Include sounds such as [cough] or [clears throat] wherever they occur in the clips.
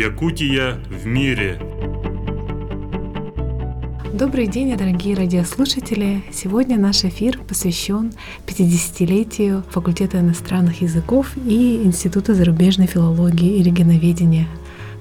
Якутия в мире. Добрый день, дорогие радиослушатели! Сегодня наш эфир посвящен 50-летию факультета иностранных языков и Института зарубежной филологии и регионоведения,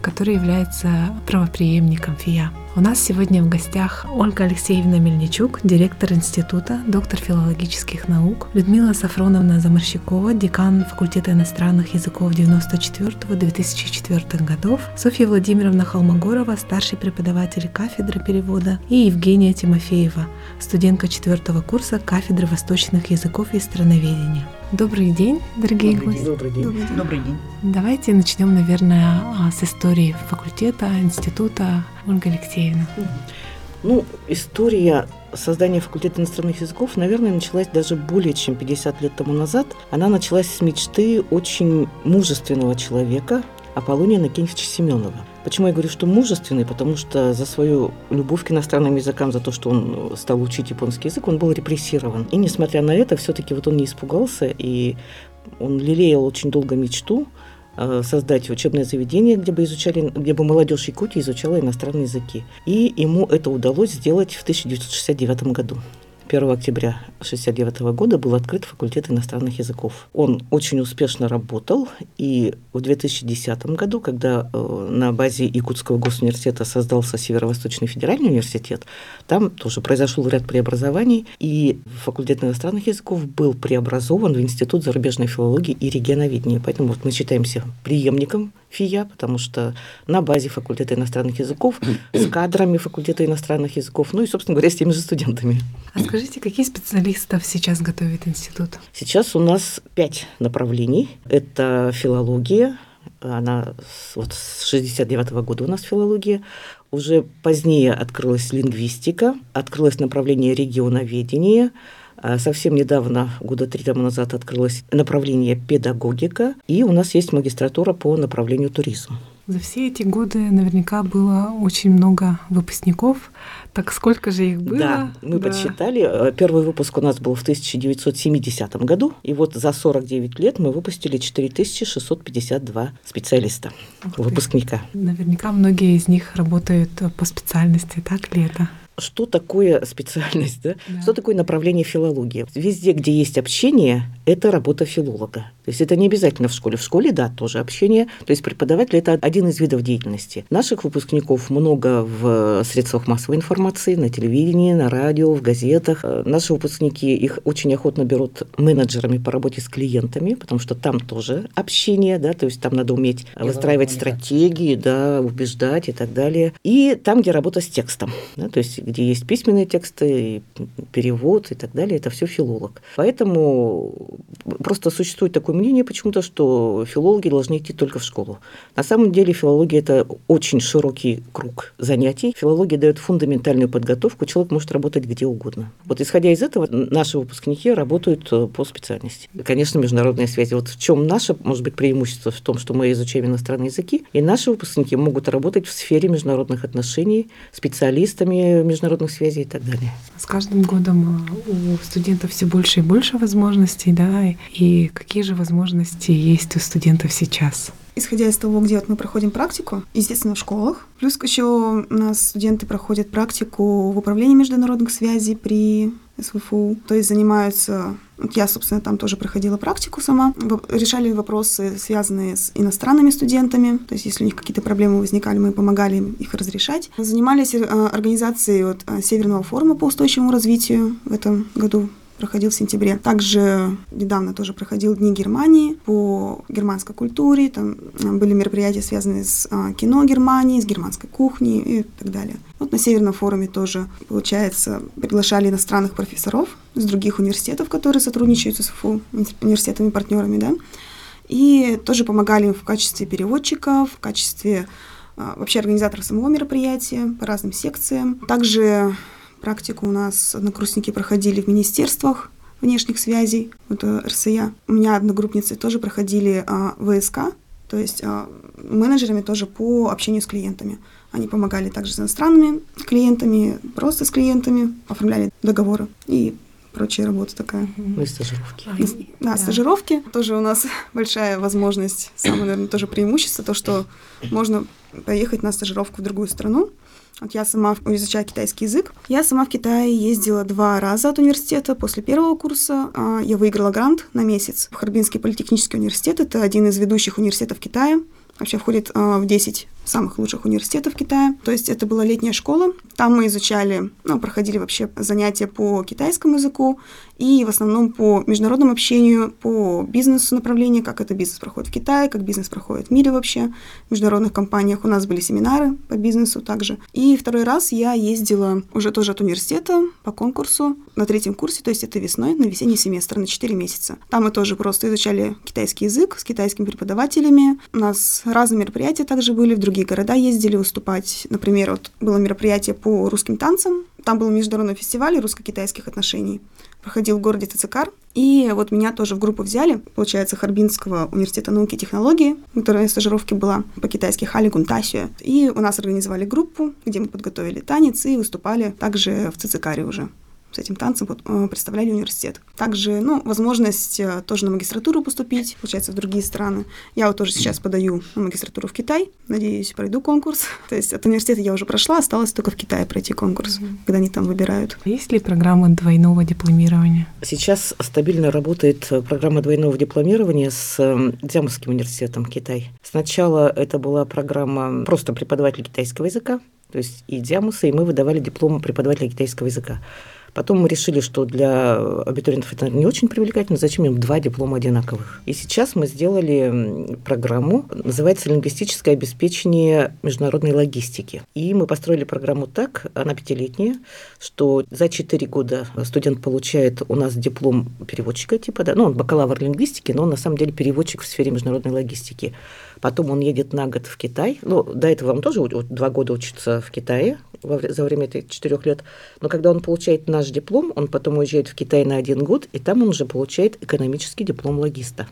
который является правоприемником ФИА. У нас сегодня в гостях Ольга Алексеевна Мельничук, директор института, доктор филологических наук, Людмила Сафроновна Заморщикова, декан факультета иностранных языков 94-2004 годов, Софья Владимировна Холмогорова, старший преподаватель кафедры перевода, и Евгения Тимофеева, студентка четвертого курса кафедры восточных языков и страноведения. Добрый день, дорогие Добрый гости. день. Добрый день. Добрый день. Добрый день. Давайте начнем, наверное, а, с истории факультета, института. Ольга Алексеевна. Ну, история создания факультета иностранных языков, наверное, началась даже более чем 50 лет тому назад. Она началась с мечты очень мужественного человека Аполлония Накиневича Семенова. Почему я говорю, что мужественный? Потому что за свою любовь к иностранным языкам, за то, что он стал учить японский язык, он был репрессирован. И несмотря на это, все-таки вот он не испугался, и он лелеял очень долго мечту э, создать учебное заведение, где бы изучали, где бы молодежь Якутии изучала иностранные языки. И ему это удалось сделать в 1969 году. 1 октября 1969 года был открыт факультет иностранных языков. Он очень успешно работал, и в 2010 году, когда э, на базе Якутского госуниверситета создался Северо-Восточный федеральный университет, там тоже произошел ряд преобразований, и факультет иностранных языков был преобразован в Институт зарубежной филологии и регионоведения. Поэтому вот мы считаемся преемником ФИЯ, потому что на базе факультета иностранных языков, с [coughs] кадрами факультета иностранных языков, ну и, собственно говоря, с теми же студентами. А скажите, какие специалистов сейчас готовит институт? Сейчас у нас пять направлений. Это филология, она с- вот с 69 года у нас филология. Уже позднее открылась лингвистика, открылось направление регионоведения, Совсем недавно, года три тому назад, открылось направление педагогика, и у нас есть магистратура по направлению туризм. За все эти годы наверняка было очень много выпускников. Так сколько же их было? Да, мы Да. подсчитали. Э, Первый выпуск у нас был в 1970 году, и вот за 49 лет мы выпустили 4652 специалиста, Ух ты. выпускника. Наверняка многие из них работают по специальности, так ли это? Что такое специальность, да? Да. Что такое направление филологии? Везде, где есть общение, это работа филолога. То есть это не обязательно в школе. В школе, да, тоже общение. То есть преподаватель – это один из видов деятельности. Наших выпускников много в средствах массовой информации, на телевидении, на радио, в газетах. Э, Наши выпускники, их очень охотно берут менеджерами по работе с клиентами, потому что там тоже общение, да, то есть там надо уметь Деловая выстраивать стратегии, да, убеждать и так далее. И там, где работа с текстом, да, то есть где есть письменные тексты, перевод и так далее, это все филолог. Поэтому просто существует такое мнение почему-то, что филологи должны идти только в школу. На самом деле филология – это очень широкий круг занятий. Филология дает фундаментальную подготовку, человек может работать где угодно. Вот исходя из этого, наши выпускники работают э, по специальности. Конечно, международные связи. Вот в чем наше, может быть, преимущество в том, что мы изучаем иностранные языки, и наши выпускники могут работать в сфере международных отношений, специалистами международных связей и так далее. С каждым годом э, у студентов все больше и больше возможностей, да, и- и какие же возможности есть у студентов сейчас? Исходя из того, где вот мы проходим практику, естественно, в школах. Плюс еще у нас студенты проходят практику в управлении международных связей при СВФУ. То есть занимаются... Я, собственно, там тоже проходила практику сама. Решали вопросы, связанные с иностранными студентами. То есть если у них какие-то проблемы возникали, мы помогали им их разрешать. Занимались э, организацией вот, э, Северного форума по устойчивому развитию в этом году проходил в сентябре. Также недавно тоже проходил Дни Германии по германской культуре. Там э, были мероприятия, связанные с а, кино Германии, с германской кухней и так далее. Вот на Северном форуме тоже, получается, приглашали иностранных профессоров с других университетов, которые сотрудничают с СФУ, университетами-партнерами, да, и тоже помогали им в качестве переводчиков, в качестве а, вообще организаторов самого мероприятия по разным секциям. Также практику у нас однокурсники проходили в министерствах внешних связей, это РСЯ. У меня одногруппницы тоже проходили а, ВСК, то есть а, менеджерами тоже по общению с клиентами. Они помогали также с иностранными клиентами, просто с клиентами, оформляли договоры и прочая работа такая. Ну и стажировки. А, Да, да. стажировки тоже у нас [laughs] большая возможность, самое, наверное, тоже преимущество, то, что можно поехать на стажировку в другую страну. Вот я сама изучаю китайский язык. Я сама в Китае ездила два раза от университета. После первого курса а, я выиграла грант на месяц Харбинский политехнический университет. Это один из ведущих университетов Китая. Вообще входит а, в 10 самых лучших университетов Китая. То есть это была летняя школа. Там мы изучали, ну, проходили вообще занятия по китайскому языку и в основном по международному общению, по бизнесу направлению, как это бизнес проходит в Китае, как бизнес проходит в мире вообще, в международных компаниях. У нас были семинары по бизнесу также. И второй раз я ездила уже тоже от университета по конкурсу на третьем курсе, то есть это весной, на весенний семестр, на 4 месяца. Там мы тоже просто изучали китайский язык с китайскими преподавателями. У нас разные мероприятия также были, в другие города ездили выступать. Например, вот было мероприятие по русским танцам. Там был международный фестиваль русско-китайских отношений. Проходил в городе Цицикар. И вот меня тоже в группу взяли, получается, Харбинского университета науки и технологий, которая на стажировке была по-китайски Хали Гунтасю. И у нас организовали группу, где мы подготовили танец и выступали также в Цицикаре уже с этим танцем вот, э, представляли университет. Также, ну, возможность э, тоже на магистратуру поступить, получается, в другие страны. Я вот тоже сейчас подаю на магистратуру в Китай, надеюсь, пройду конкурс. [laughs] То есть от университета я уже прошла, осталось только в Китае пройти конкурс, когда они там выбирают. Есть ли программы двойного дипломирования? Сейчас стабильно работает э, программа двойного дипломирования с Дзямовским университетом Китай. Сначала это была программа просто преподавателя китайского языка, то есть и Дзямуса, и мы выдавали диплом преподавателя китайского языка. Потом мы решили, что для абитуриентов это не очень привлекательно, зачем им два диплома одинаковых. И сейчас мы сделали программу, называется «Лингвистическое обеспечение международной логистики». И мы построили программу так, она пятилетняя, что за четыре года студент получает у нас диплом переводчика, типа, да, ну, он бакалавр лингвистики, но он на самом деле переводчик в сфере международной логистики. Потом он едет на год в Китай. Ну, до этого он тоже два года учится в Китае за время этих четырех лет. Но когда он получает наш диплом, он потом уезжает в Китай на один год, и там он уже получает экономический диплом логиста.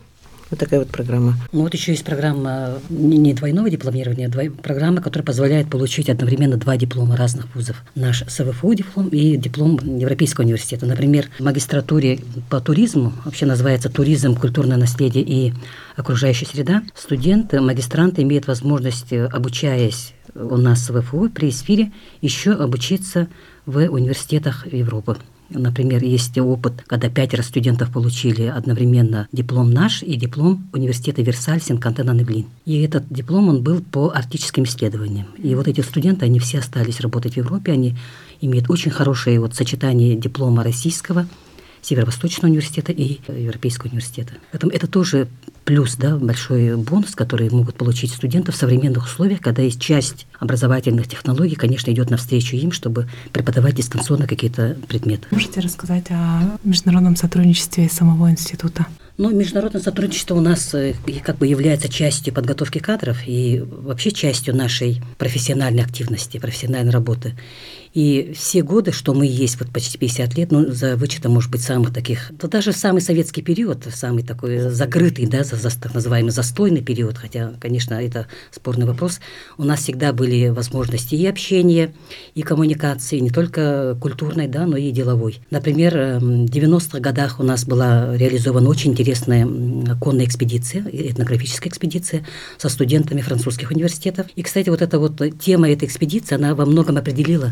Вот такая вот программа. Ну вот еще есть программа не двойного дипломирования, а двой... программа, которая позволяет получить одновременно два диплома разных вузов. Наш СВФУ диплом и диплом Европейского университета. Например, в магистратуре по туризму, вообще называется туризм, культурное наследие и окружающая среда, студенты, магистранты имеют возможность, обучаясь у нас в ВФУ при СФИРе, еще обучиться в университетах Европы. Например, есть опыт, когда пятеро студентов получили одновременно диплом наш и диплом университета Версаль Сен-Кантен Невлин. И этот диплом, он был по арктическим исследованиям. И вот эти студенты, они все остались работать в Европе, они имеют очень хорошее вот сочетание диплома российского, Северо-Восточного университета и Европейского университета. Поэтому это тоже плюс, да, большой бонус, который могут получить студенты в современных условиях, когда есть часть образовательных технологий, конечно, идет навстречу им, чтобы преподавать дистанционно какие-то предметы. Можете рассказать о международном сотрудничестве самого института? Ну, международное сотрудничество у нас как бы является частью подготовки кадров и вообще частью нашей профессиональной активности, профессиональной работы. И все годы, что мы есть, вот почти 50 лет, ну, за вычетом, может быть, самых таких, да даже самый советский период, самый такой закрытый, да, за, за, так называемый застойный период, хотя, конечно, это спорный вопрос, у нас всегда были возможности и общения, и коммуникации, не только культурной, да, но и деловой. Например, в 90-х годах у нас была реализована очень интересная конная экспедиция, этнографическая экспедиция со студентами французских университетов. И, кстати, вот эта вот тема этой экспедиции, она во многом определила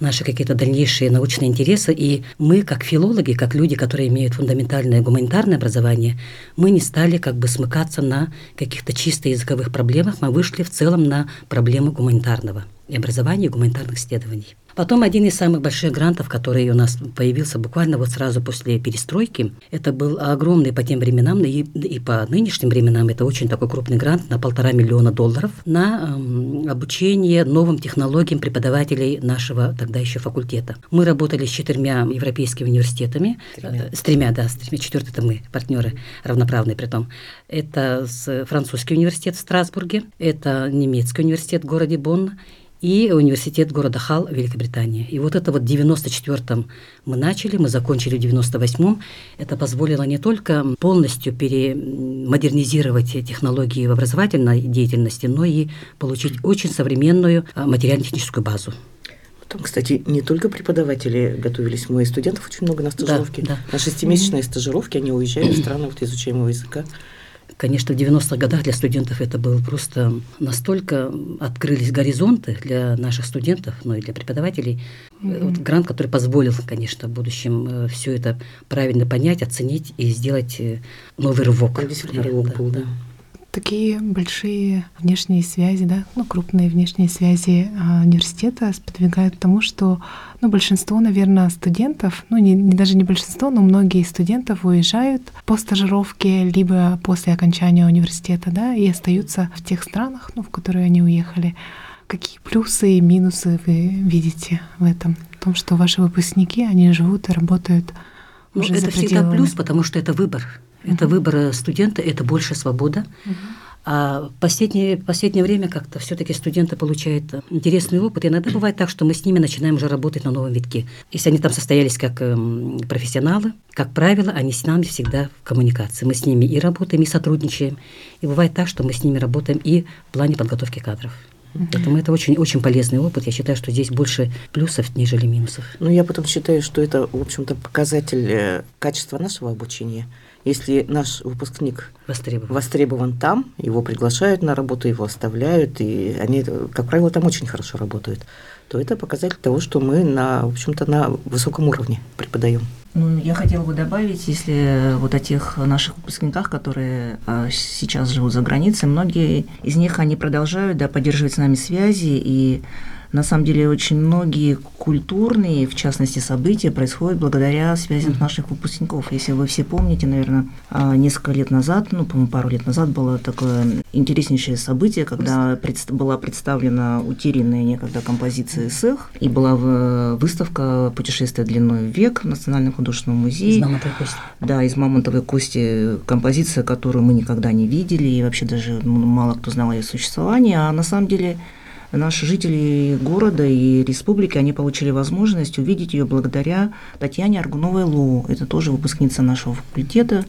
наши какие-то дальнейшие научные интересы. И мы, как филологи, как люди, которые имеют фундаментальное гуманитарное образование, мы не стали как бы смыкаться на каких-то чисто языковых проблемах, мы вышли в целом на проблему гуманитарного и образования и гуманитарных исследований. Потом один из самых больших грантов, который у нас появился буквально вот сразу после перестройки, это был огромный по тем временам и, и по нынешним временам, это очень такой крупный грант на полтора миллиона долларов на э, обучение новым технологиям преподавателей нашего тогда еще факультета. Мы работали с четырьмя европейскими университетами, тремя. Э, с тремя, да, с тремя, четвертый это мы, партнеры равноправные при том. Это с французский университет в Страсбурге, это немецкий университет в городе Бонн, и университет города Хал, Великобритания. И вот это вот в 94-м мы начали, мы закончили в 98-м. Это позволило не только полностью перемодернизировать технологии в образовательной деятельности, но и получить очень современную а, материально-техническую базу. Там, кстати, не только преподаватели готовились, мы и студентов очень много на стажировке. Да, да. На шестимесячные стажировки они уезжали в [clears throat] страны вот изучаемого языка. Конечно, в 90-х годах для студентов это было просто настолько открылись горизонты для наших студентов, ну и для преподавателей. Mm-hmm. Вот грант, который позволил, конечно, в будущем все это правильно понять, оценить и сделать э, новый рывок. Действительно, рывок был, да такие большие внешние связи, да, ну, крупные внешние связи а, университета сподвигают к тому, что ну, большинство, наверное, студентов, ну, не, не даже не большинство, но многие студентов уезжают по стажировке, либо после окончания университета, да, и остаются в тех странах, ну, в которые они уехали. Какие плюсы и минусы вы видите в этом? В том, что ваши выпускники, они живут и работают ну, уже это всегда плюс, потому что это выбор. Это выбор студента, это больше свобода. А в последнее, последнее время как-то все-таки студенты получают интересный опыт. И иногда бывает так, что мы с ними начинаем уже работать на новом витке. Если они там состоялись как эм, профессионалы, как правило, они с нами всегда в коммуникации. Мы с ними и работаем, и сотрудничаем. И бывает так, что мы с ними работаем и в плане подготовки кадров. Поэтому это очень, очень полезный опыт. Я считаю, что здесь больше плюсов, нежели минусов. Ну, я потом считаю, что это, в общем-то, показатель э, качества нашего обучения – если наш выпускник востребован. востребован там, его приглашают на работу, его оставляют, и они, как правило, там очень хорошо работают, то это показатель того, что мы на, в общем-то, на высоком уровне преподаем. Ну, я хотела бы добавить, если вот о тех наших выпускниках, которые а, сейчас живут за границей, многие из них, они продолжают да, поддерживать с нами связи и на самом деле очень многие культурные, в частности, события происходят благодаря связям наших выпускников. Если вы все помните, наверное, а, несколько лет назад, ну, по-моему, пару лет назад было такое интереснейшее событие, когда пред, была представлена утерянная некогда композиция СЭХ, и была выставка «Путешествие длиной в век» в Национальном художественном музее. Из мамонтовой кости. Да, из мамонтовой кости композиция, которую мы никогда не видели, и вообще даже мало кто знал о ее существовании, а на самом деле наши жители города и республики, они получили возможность увидеть ее благодаря Татьяне Аргуновой Лу. Это тоже выпускница нашего факультета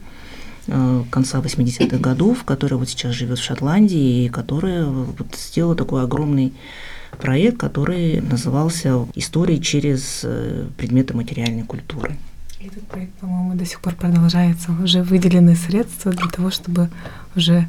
э, конца 80-х годов, которая вот сейчас живет в Шотландии и которая вот сделала такой огромный проект, который назывался «История через э, предметы материальной культуры». Этот проект, по-моему, до сих пор продолжается. Уже выделены средства для того, чтобы уже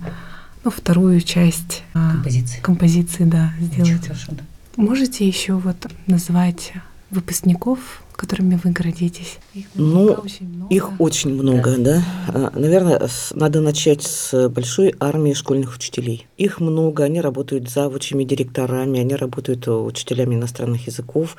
ну, вторую часть а, композиции, композиции да, сделать. хорошо, да. Можете еще вот назвать выпускников, которыми вы гордитесь? Их ну, очень много. их очень много, да. да. Наверное, надо начать с большой армии школьных учителей. Их много, они работают завучами, директорами, они работают учителями иностранных языков.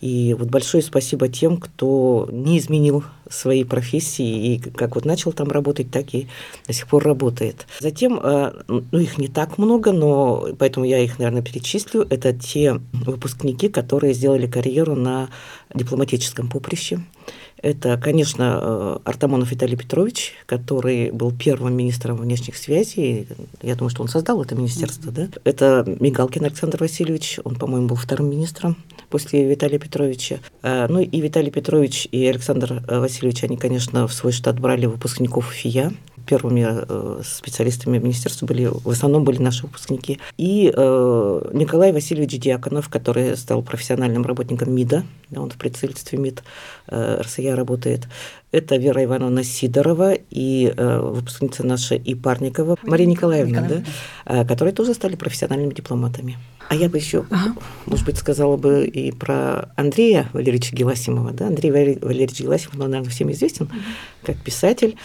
И вот большое спасибо тем, кто не изменил своей профессии и как вот начал там работать, так и до сих пор работает. Затем, э, ну их не так много, но поэтому я их, наверное, перечислю. Это те выпускники, которые сделали карьеру на дипломатическом поприще. Это, конечно, э, Артамонов Виталий Петрович, который был первым министром внешних связей. Я думаю, что он создал это министерство. Да? Это Мигалкин Александр Васильевич, он, по-моему, был вторым министром после Виталия Петровича. Э, ну и Виталий Петрович и Александр э, Васильевич, они, конечно, в свой штат брали выпускников ФИЯ, первыми э, специалистами министерства были, в основном были наши выпускники. И э, Николай Васильевич Дьяконов, который стал профессиональным работником МИДа, он в представительстве МИД э, РСЯ работает. Это Вера Ивановна Сидорова и э, выпускница наша и Парникова, Мария Николаевна, Николаевна. да, э, которые тоже стали профессиональными дипломатами. А я бы еще, ага. может быть, сказала бы и про Андрея Валерьевича Геласимова. Да? Андрей Валерьевич Геласимов, он, наверное, всем известен как писатель.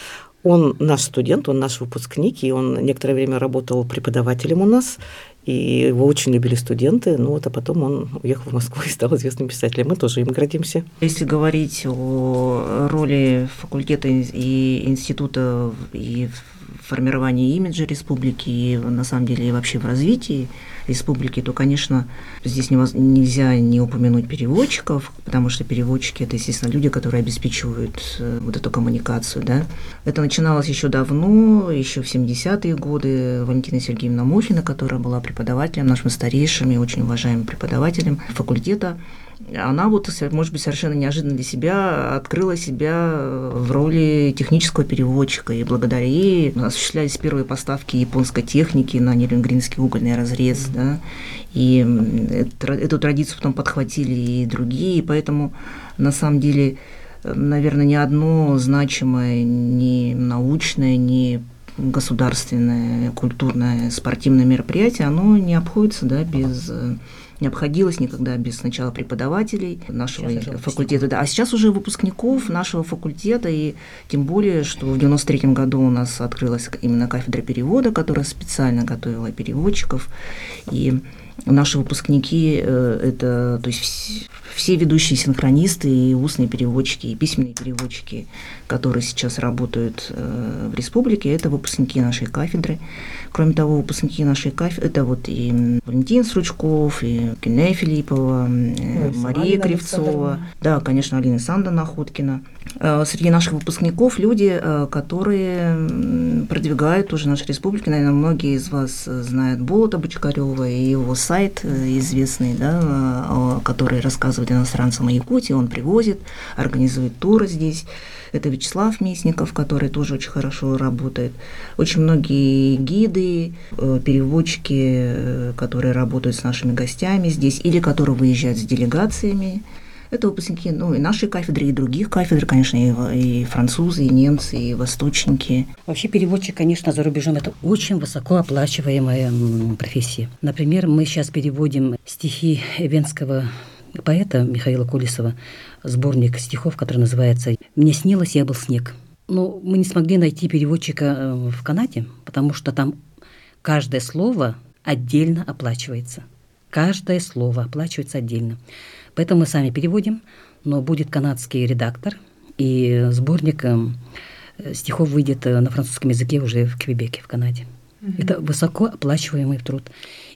Он наш студент, он наш выпускник, и он некоторое время работал преподавателем у нас, и его очень любили студенты, ну вот, а потом он уехал в Москву и стал известным писателем. Мы тоже им гордимся. Если говорить о роли факультета и института и в формировании имиджа республики, и на самом деле и вообще в развитии республики, то, конечно, здесь нельзя не упомянуть переводчиков, потому что переводчики – это, естественно, люди, которые обеспечивают э, вот эту коммуникацию. Да? Это начиналось еще давно, еще в 70-е годы. Валентина Сергеевна Мухина, которая была преподавателем, нашим старейшим и очень уважаемым преподавателем факультета, она вот, может быть, совершенно неожиданно для себя открыла себя в роли технического переводчика. И благодаря ей осуществлялись первые поставки японской техники на Нерюнгринский угольный разрез. Да? И эту традицию потом подхватили и другие. Поэтому, на самом деле, наверное, ни одно значимое, ни научное, ни государственное, культурное, спортивное мероприятие, оно не обходится да, без не обходилось никогда без сначала преподавателей нашего факультета, да, а сейчас уже выпускников нашего факультета, и тем более, что в 93 году у нас открылась именно кафедра перевода, которая специально готовила переводчиков, и наши выпускники э, это, то есть все ведущие синхронисты и устные переводчики, и письменные переводчики, которые сейчас работают э, в республике, это выпускники нашей кафедры. Кроме того, выпускники нашей кафедры, это вот и Валентин Сручков, и Кенея Филиппова, э, Мария Алина Кривцова, да, конечно, Алина Санда Находкина. Э, среди наших выпускников люди, которые продвигают уже нашу республику. Наверное, многие из вас знают Болота Бочкарева и его сайт известный, да, который рассказывает иностранцам о Якутии, он привозит, организует туры здесь. Это Вячеслав Местников, который тоже очень хорошо работает. Очень многие гиды, э, переводчики, э, которые работают с нашими гостями здесь или которые выезжают с делегациями. Это выпускники ну, и нашей кафедры, и других кафедр, конечно, и, и французы, и немцы, и восточники. Вообще переводчик, конечно, за рубежом – это очень высокооплачиваемая профессия. Например, мы сейчас переводим стихи венского поэта Михаила Кулисова сборник стихов, который называется «Мне снилось, я был снег». Но мы не смогли найти переводчика э, в Канаде, потому что там каждое слово отдельно оплачивается. Каждое слово оплачивается отдельно. Поэтому мы сами переводим, но будет канадский редактор, и сборник э, стихов выйдет э, на французском языке уже в Квебеке, в Канаде. Угу. Это высоко оплачиваемый труд.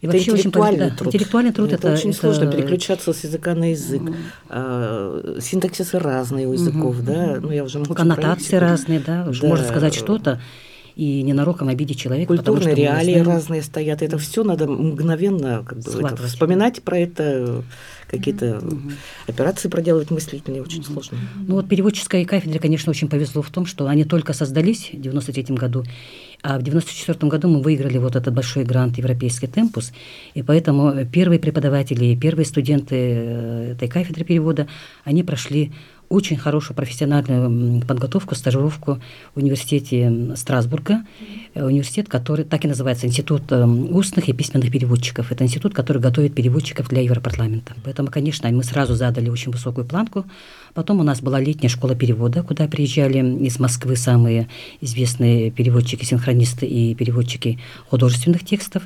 И это вообще интеллектуальный очень, труд. Интеллектуальный труд это, это очень это... сложно переключаться с языка на язык. Угу. А, синтаксисы разные у языков, угу. да. Ну я уже молчу Коннотации разные, да. да. Можно сказать что-то и ненароком обидеть человека. Культурные реалии знаем... разные стоят. Это все надо мгновенно как бы, это, вспоминать про это, какие-то угу. операции проделывать мыслительные очень угу. сложно. Ну вот переводческой кафедре, конечно, очень повезло в том, что они только создались в 93 году, а в 1994 году мы выиграли вот этот большой грант «Европейский темпус», и поэтому первые преподаватели, первые студенты э, этой кафедры перевода, они прошли очень хорошую профессиональную подготовку, стажировку в университете Страсбурга. Э, университет, который так и называется Институт э, устных и письменных переводчиков. Это институт, который готовит переводчиков для Европарламента. Поэтому, конечно, мы сразу задали очень высокую планку. Потом у нас была летняя школа перевода, куда приезжали из Москвы самые известные переводчики, синхронисты и переводчики художественных текстов.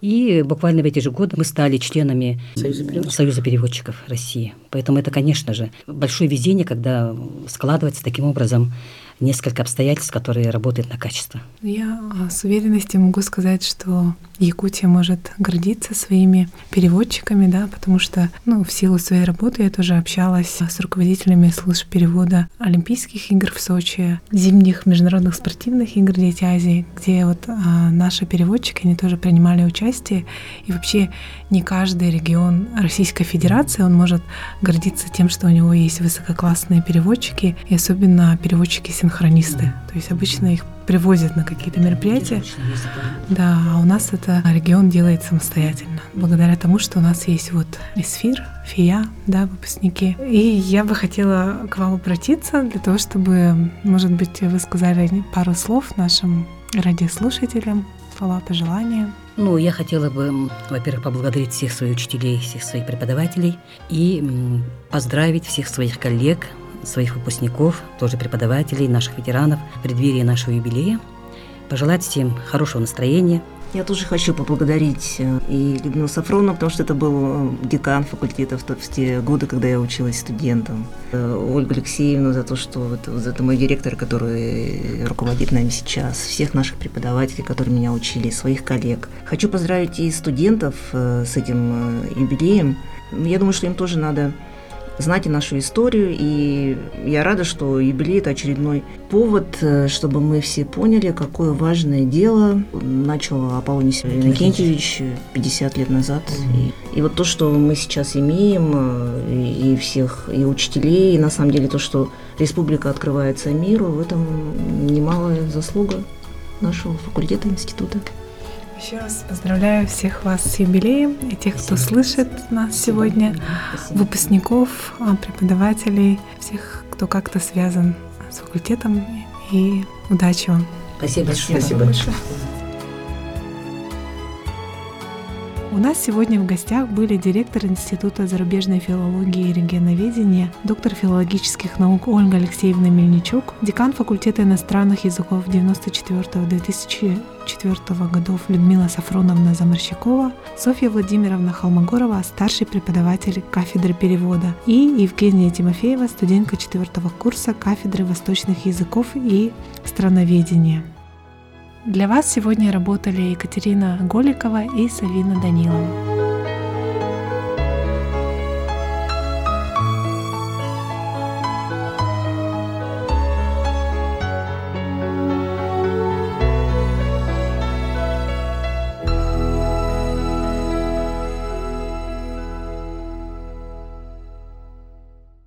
И буквально в эти же годы мы стали членами Союза переводчиков, Союза переводчиков России. Поэтому это, конечно же, большое везение, когда складывается таким образом несколько обстоятельств, которые работают на качество. Я а, с уверенностью могу сказать, что Якутия может гордиться своими переводчиками, да, потому что, ну, в силу своей работы я тоже общалась с руководителями служб перевода Олимпийских игр в Сочи, зимних международных спортивных игр Дети Азии, где вот а, наши переводчики, они тоже принимали участие, и вообще не каждый регион Российской Федерации, он может гордиться тем, что у него есть высококлассные переводчики, и особенно переводчики-синхронисты. То есть обычно их привозят на какие-то мероприятия. Да, а у нас это регион делает самостоятельно, благодаря тому, что у нас есть вот эсфир, фия, да, выпускники. И я бы хотела к вам обратиться для того, чтобы, может быть, вы сказали пару слов нашим радиослушателям, слова пожелания. Ну, я хотела бы, во-первых, поблагодарить всех своих учителей, всех своих преподавателей и поздравить всех своих коллег своих выпускников, тоже преподавателей, наших ветеранов в преддверии нашего юбилея. Пожелать всем хорошего настроения, я тоже хочу поблагодарить э, и Людмилу Сафронову, потому что это был э, декан факультета в, в те годы, когда я училась студентом. Э, Ольгу Алексеевну за то, что это, это мой директор, который руководит нами сейчас, всех наших преподавателей, которые меня учили, своих коллег. Хочу поздравить и студентов с этим юбилеем. Я думаю, что им тоже надо знать и нашу историю. И я рада, что юбилей – это очередной повод, э, чтобы мы все поняли, какое важное дело начал Аполлоний Иннокентьевич 50 лет назад. И, и вот то, что мы сейчас имеем, э, и, и всех, и учителей, и на самом деле то, что республика открывается миру, в этом немалая заслуга нашего факультета института. Еще раз поздравляю всех вас с юбилеем и тех, кто слышит нас сегодня, выпускников, а, преподавателей, всех, кто как-то связан с факультетом. И удачи вам! Спасибо большое. Спасибо большое. У нас сегодня в гостях были директор Института зарубежной филологии и регионоведения, доктор филологических наук Ольга Алексеевна Мельничук, декан факультета иностранных языков 94-2004 годов Людмила Сафроновна Заморщикова, Софья Владимировна Холмогорова, старший преподаватель кафедры перевода, и Евгения Тимофеева, студентка четвертого курса кафедры восточных языков и страноведения. Для вас сегодня работали Екатерина Голикова и Савина Данилова.